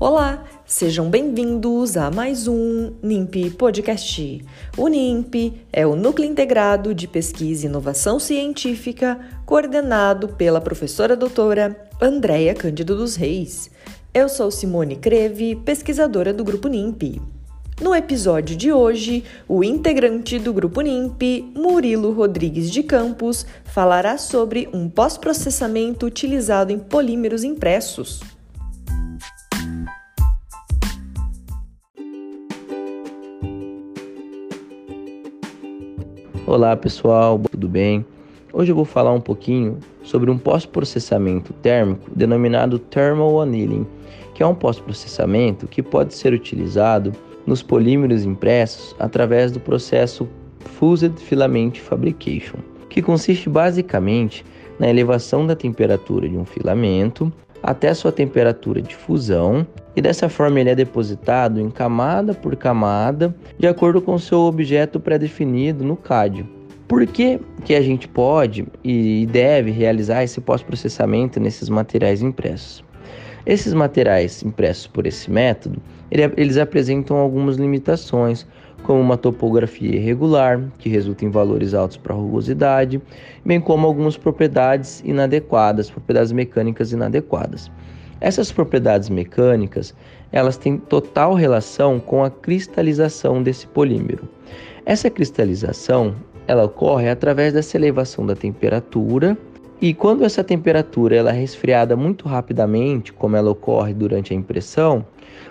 Olá, sejam bem-vindos a mais um NIMP Podcast. O NIMP é o Núcleo Integrado de Pesquisa e Inovação Científica, coordenado pela professora doutora Andréia Cândido dos Reis. Eu sou Simone Creve, pesquisadora do Grupo NIMP. No episódio de hoje, o integrante do Grupo NIMP, Murilo Rodrigues de Campos, falará sobre um pós-processamento utilizado em polímeros impressos. Olá pessoal, tudo bem? Hoje eu vou falar um pouquinho sobre um pós-processamento térmico denominado Thermal Annealing, que é um pós-processamento que pode ser utilizado nos polímeros impressos através do processo Fused Filament Fabrication, que consiste basicamente na elevação da temperatura de um filamento até sua temperatura de fusão e dessa forma ele é depositado em camada por camada de acordo com seu objeto pré-definido no cádio. Por que, que a gente pode e deve realizar esse pós-processamento nesses materiais impressos? Esses materiais impressos por esse método, eles apresentam algumas limitações, como uma topografia irregular, que resulta em valores altos para rugosidade, bem como algumas propriedades inadequadas, propriedades mecânicas inadequadas. Essas propriedades mecânicas, elas têm total relação com a cristalização desse polímero. Essa cristalização, ela ocorre através dessa elevação da temperatura e quando essa temperatura ela é resfriada muito rapidamente, como ela ocorre durante a impressão,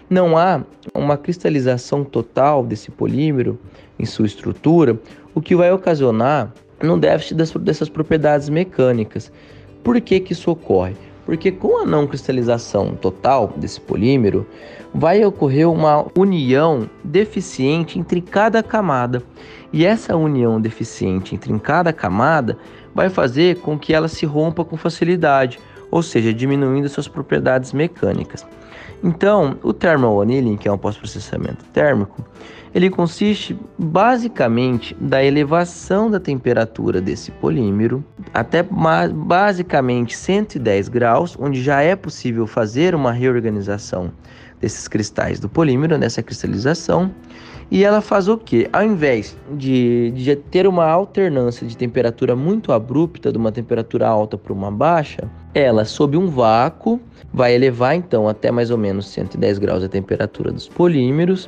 não há uma cristalização total desse polímero em sua estrutura, o que vai ocasionar um déficit dessas propriedades mecânicas. Por que, que isso ocorre? Porque com a não cristalização total desse polímero, vai ocorrer uma união deficiente entre cada camada. E essa união deficiente entre cada camada vai fazer com que ela se rompa com facilidade, ou seja, diminuindo suas propriedades mecânicas. Então, o thermal annealing, que é um pós-processamento térmico, ele consiste basicamente da elevação da temperatura desse polímero até basicamente 110 graus, onde já é possível fazer uma reorganização desses cristais do polímero, nessa cristalização. E ela faz o que? Ao invés de, de ter uma alternância de temperatura muito abrupta, de uma temperatura alta para uma baixa, ela, sob um vácuo, vai elevar então até mais ou menos 110 graus a temperatura dos polímeros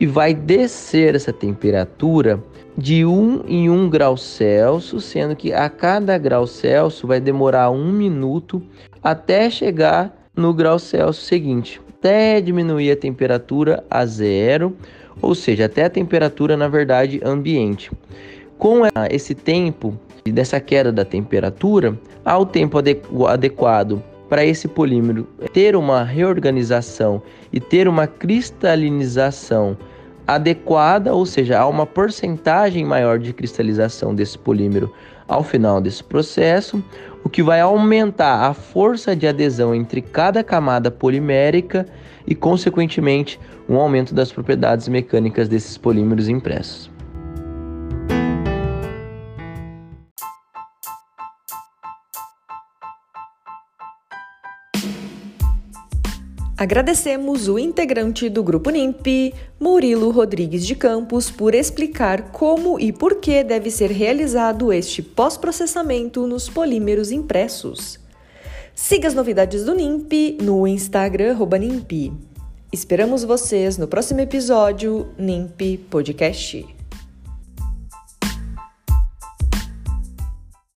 e vai descer essa temperatura de 1 em 1 grau Celsius, sendo que a cada grau Celsius vai demorar um minuto até chegar no grau Celsius seguinte, até diminuir a temperatura a zero, ou seja, até a temperatura na verdade ambiente. Com esse tempo dessa queda da temperatura, há o tempo adequado para esse polímero ter uma reorganização e ter uma cristalinização adequada, ou seja, há uma porcentagem maior de cristalização desse polímero ao final desse processo, o que vai aumentar a força de adesão entre cada camada polimérica e, consequentemente, um aumento das propriedades mecânicas desses polímeros impressos. Agradecemos o integrante do Grupo NIMP, Murilo Rodrigues de Campos, por explicar como e por que deve ser realizado este pós-processamento nos polímeros impressos. Siga as novidades do NIMP no Instagram NIMP. Esperamos vocês no próximo episódio NIMP Podcast.